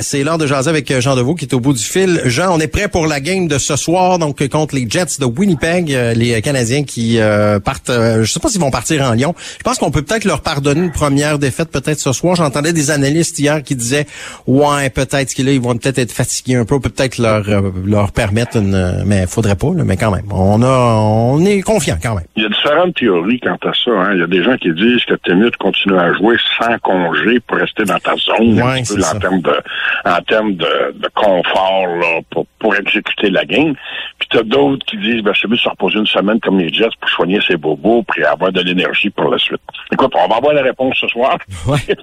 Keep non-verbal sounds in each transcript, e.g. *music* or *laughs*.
C'est l'heure de jaser avec Jean Deveau qui est au bout du fil. Jean, on est prêt pour la game de ce soir, donc contre les Jets de Winnipeg, euh, les Canadiens qui euh, partent. Euh, je sais pas s'ils vont partir en Lyon. Je pense qu'on peut peut-être leur pardonner une première défaite peut-être ce soir. J'entendais des analystes hier qui disaient ouais peut-être qu'ils ils vont peut-être être fatigués un peu, peut-être leur leur permettre une, mais faudrait pas. mais quand même, on a on est confiant quand même. Il y a différentes théories quant à ça. Hein. Il y a des gens qui disent que t'es mieux de continuer à jouer sans congé pour rester dans ta zone ouais, en termes de en termes de, de confort là, pour, pour exécuter la game. Puis t'as d'autres qui disent ben c'est mieux de se reposer une semaine comme les Jets pour soigner ses bobos puis avoir de l'énergie pour la suite. Écoute, on va avoir la réponse ce soir. Ouais. *laughs*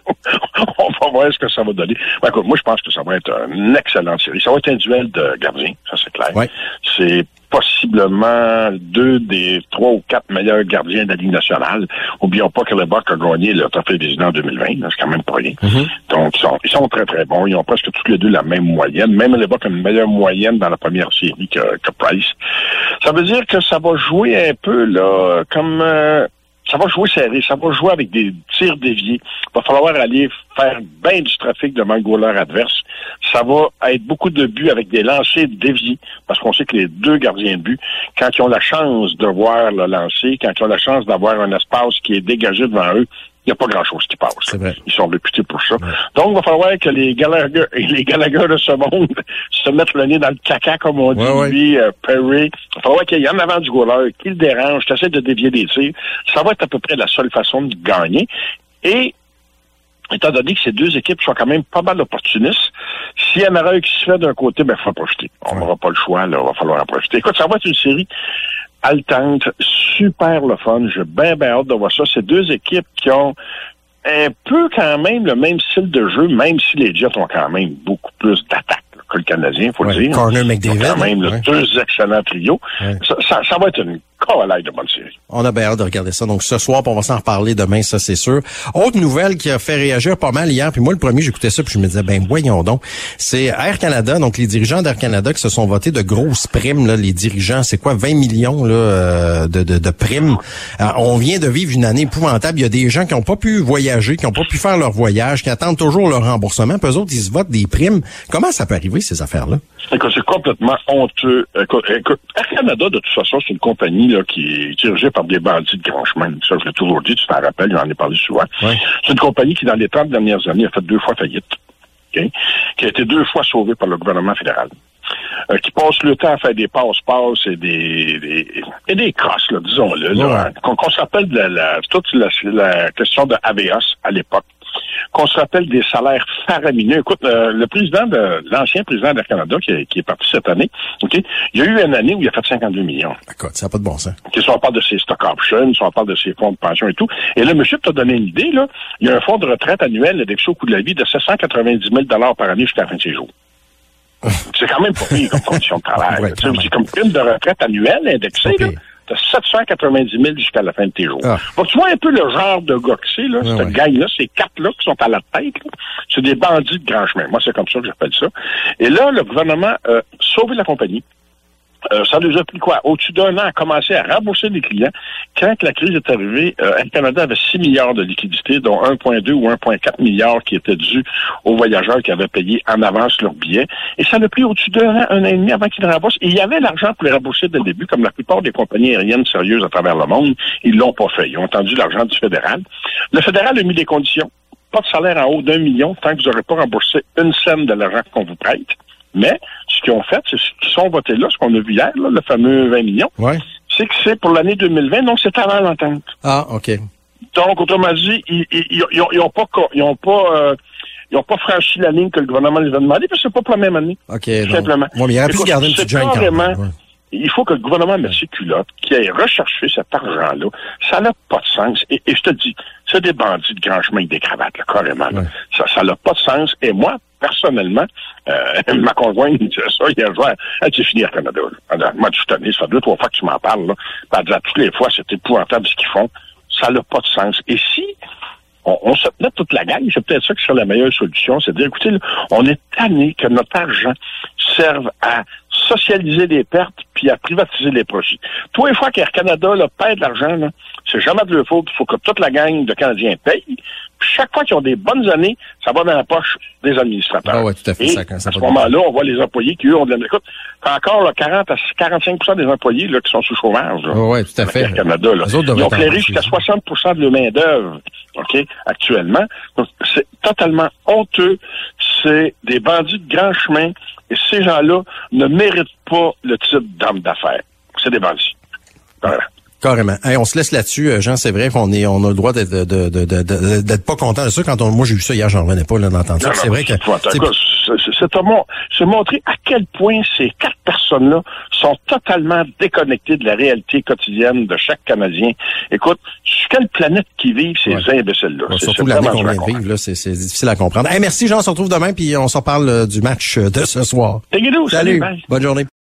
on va voir ce que ça va donner. Ben, écoute, moi je pense que ça va être une excellente série. Ça va être un duel de gardiens, ça c'est clair. Ouais. C'est possiblement deux des trois ou quatre meilleurs gardiens de la Ligue nationale. Oublions pas que le Buck a gagné le Trophée des en 2020, c'est quand même pas rien. Mm-hmm. Donc, ils sont, ils sont très, très bons. Ils ont presque tous les deux la même moyenne. Même le Buck a une meilleure moyenne dans la première série que, que Price. Ça veut dire que ça va jouer un peu, là, comme... euh, ça va jouer serré, ça va jouer avec des tirs déviés. Il va falloir aller faire bien du trafic devant le goaler adverse. Ça va être beaucoup de buts avec des lancers déviés, parce qu'on sait que les deux gardiens de but, quand ils ont la chance de voir le lancer, quand ils ont la chance d'avoir un espace qui est dégagé devant eux, il n'y a pas grand-chose qui passe. Ils sont réputés pour ça. Donc, il va falloir que les Gallagher, *laughs* les Gallagher de ce monde *laughs* se mettent le nez dans le caca, comme on dit, Ouais, euh, Perry. Il va falloir qu'il y en avant du goaler, qu'il le dérange, qu'il essaie de dévier des tirs. Ça va être à peu près la seule façon de gagner. Et étant donné que ces deux équipes sont quand même pas mal opportunistes, s'il y en a un qui se fait d'un côté, ben, il faut en profiter. On n'aura pas le choix, là, il va falloir en profiter. Écoute, ça va être une série haletante, super le fun. J'ai bien, bien hâte de voir ça. C'est deux équipes qui ont un peu quand même le même style de jeu, même si les Jets ont quand même beaucoup plus d'attaque que le Canadien, faut Ouais, le dire. Corner Ils ont McDavid, quand même deux excellents trios. Ouais. Ça, ça, ça va être une collègue de bonne série. On a bien hâte de regarder ça. Donc ce soir, on va s'en reparler demain, ça c'est sûr. Autre nouvelle qui a fait réagir pas mal hier, puis moi le premier, j'écoutais ça, puis je me disais, ben voyons donc. C'est Air Canada, donc les dirigeants d'Air Canada qui se sont votés de grosses primes, là, les dirigeants, c'est quoi, 20 millions là, euh, de, de, de primes. Euh, on vient de vivre une année épouvantable. Il y a des gens qui n'ont pas pu voyager, qui n'ont pas pu faire leur voyage, qui attendent toujours leur remboursement. Puis eux autres, ils se votent des primes. Comment ça peut arriver, ces affaires-là? C'est complètement honteux. Écoute, écoute, Air Canada, de toute façon, c'est une compagnie là, qui est dirigée par des bandits de grand chemin. Ça, je l'ai toujours dit, tu t'en rappelles, j'en ai parlé souvent. C'est une compagnie qui, dans les 30 dernières années, a fait deux fois faillite. Qui a été deux fois sauvée par le gouvernement fédéral. Euh, qui passe le temps à faire des passe-passe et des, des, et des crosses, disons-le. Ouais. Qu'on la, la- toute la, la question de ABS à l'époque qu'on se rappelle des salaires faramineux. Écoute, euh, le président de l'ancien président d'Air Canada qui, est- qui est parti cette année, ok, il y a eu une année où il a fait 52 millions. Écoute, ça n'a pas de bon sens. Ok, si on parle de ses stock options, si on parle de ses fonds de pension et tout. Et là, monsieur t'a donné une idée, là. Il y a un fonds de retraite annuel indexé au coût de la vie de 790 000 par année jusqu'à la fin de ses jours. *laughs* C'est quand même pas pire comme condition de travail. Ouais, dis comme prime de retraite annuelle indexée, là. Pire. T'as 790 000 jusqu'à la fin de tes jours. Ah. Bon, tu vois un peu le genre de gars que c'est, là, cette ouais. gang-là, ces quatre-là qui sont à la tête, là, c'est des bandits de grand chemin. Moi, c'est comme ça que j'appelle ça. Et là, le gouvernement a sauvé la compagnie. Euh, ça nous a pris quoi? Au-dessus d'un an à commencer à rembourser les clients. Quand la crise est arrivée, euh, Air Canada avait 6 milliards de liquidités, dont 1,2 ou 1,4 milliards qui étaient dus aux voyageurs qui avaient payé en avance leurs billets. Et ça a pris au-dessus d'un an, un an et demi avant qu'ils remboursent. Et il y avait l'argent pour les rembourser dès le début, comme la plupart des compagnies aériennes sérieuses à travers le monde. Ils l'ont pas fait. Ils ont entendu l'argent du fédéral. Le fédéral a mis des conditions. Pas de salaire en haut d'un million tant que vous n'aurez pas remboursé une scène de l'argent qu'on vous prête. Mais qu'ils ont fait, c'est ce qu'ils sont votés là, ce qu'on a vu hier, là, le fameux 20 millions, Ouais. c'est que c'est pour l'année 2020, donc c'est avant l'entente. Ah, OK. Donc, autrement dit, ils ils, ils, ont- ils ont pas co- ils ont pas euh, ils ont pas franchi la ligne que le gouvernement les a demandé, parce que c'est pas pour la même année. OK. Tout simplement. Ouais, mais il aurait pu garder une petite. Il faut que le gouvernement mette ses culottes, qu'il aille rechercher cet argent-là. Ça n'a pas de sens. Et, et je te dis, c'est des bandits de grand chemin avec des cravates, là, carrément. là. Ouais. Ça ça n'a pas de sens. Et moi, personnellement, euh, *laughs* ma conjointe me disait ça hier soir. Elle dit, fini à Canada. Là. Moi, je suis ça fait deux, trois fois que tu m'en parles. Là. Elle toutes les fois, c'est épouvantable ce qu'ils font. Ça n'a pas de sens. Et si on, on se tenait toute la gang, c'est peut-être ça qui serait la meilleure solution, c'est de dire, écoutez, là, on est tanné que notre argent serve à socialiser les pertes puis à privatiser les profits. Toi, une fois qu'Air Canada là, perd de l'argent, c'est jamais de leur faute. Il faut que toute la gang de Canadiens paye. Puis chaque fois qu'ils ont des bonnes années, ça va dans la poche des administrateurs. Ah ouais, tout à fait. Et Ça- ça à ce moment-là, on voit les employés qui, eux, ont de la... Écoute, t'as encore là, 40 à 45% des employés là, qui sont sous chômage. là. Oui, tout à fait. Air Canada, là. Ils ont clairé jusqu'à ça. 60% de leur main-d'œuvre, OK, actuellement. Donc, c'est totalement honteux. C'est des bandits de grand chemin. Et ces gens-là ne méritent pas le titre d'homme d'affaires. C'est des bandits. Voilà. Carrément. Hey, on se laisse là-dessus, euh, Jean. C'est vrai qu'on est, on a le droit d'être, de, de, de, d'être pas content de ça. Quand on, moi j'ai vu ça hier, j'en revenais pas là d'entendre ça. Non, C'est non, vrai que c'est- Écoute, c'est- c'est- c'est mon- c'est montrer à quel point ces quatre personnes-là sont totalement déconnectées de la réalité quotidienne de chaque Canadien. Écoute, sur quelle planète qui vivent ces Ouais. imbéciles-là? Surtout l'année qu'on vient de vivre, là, c'est, c'est difficile à comprendre. Hey, merci Jean, on se retrouve demain puis on s'en parle euh, du match euh, de ce soir. Salut, bye. bonne journée.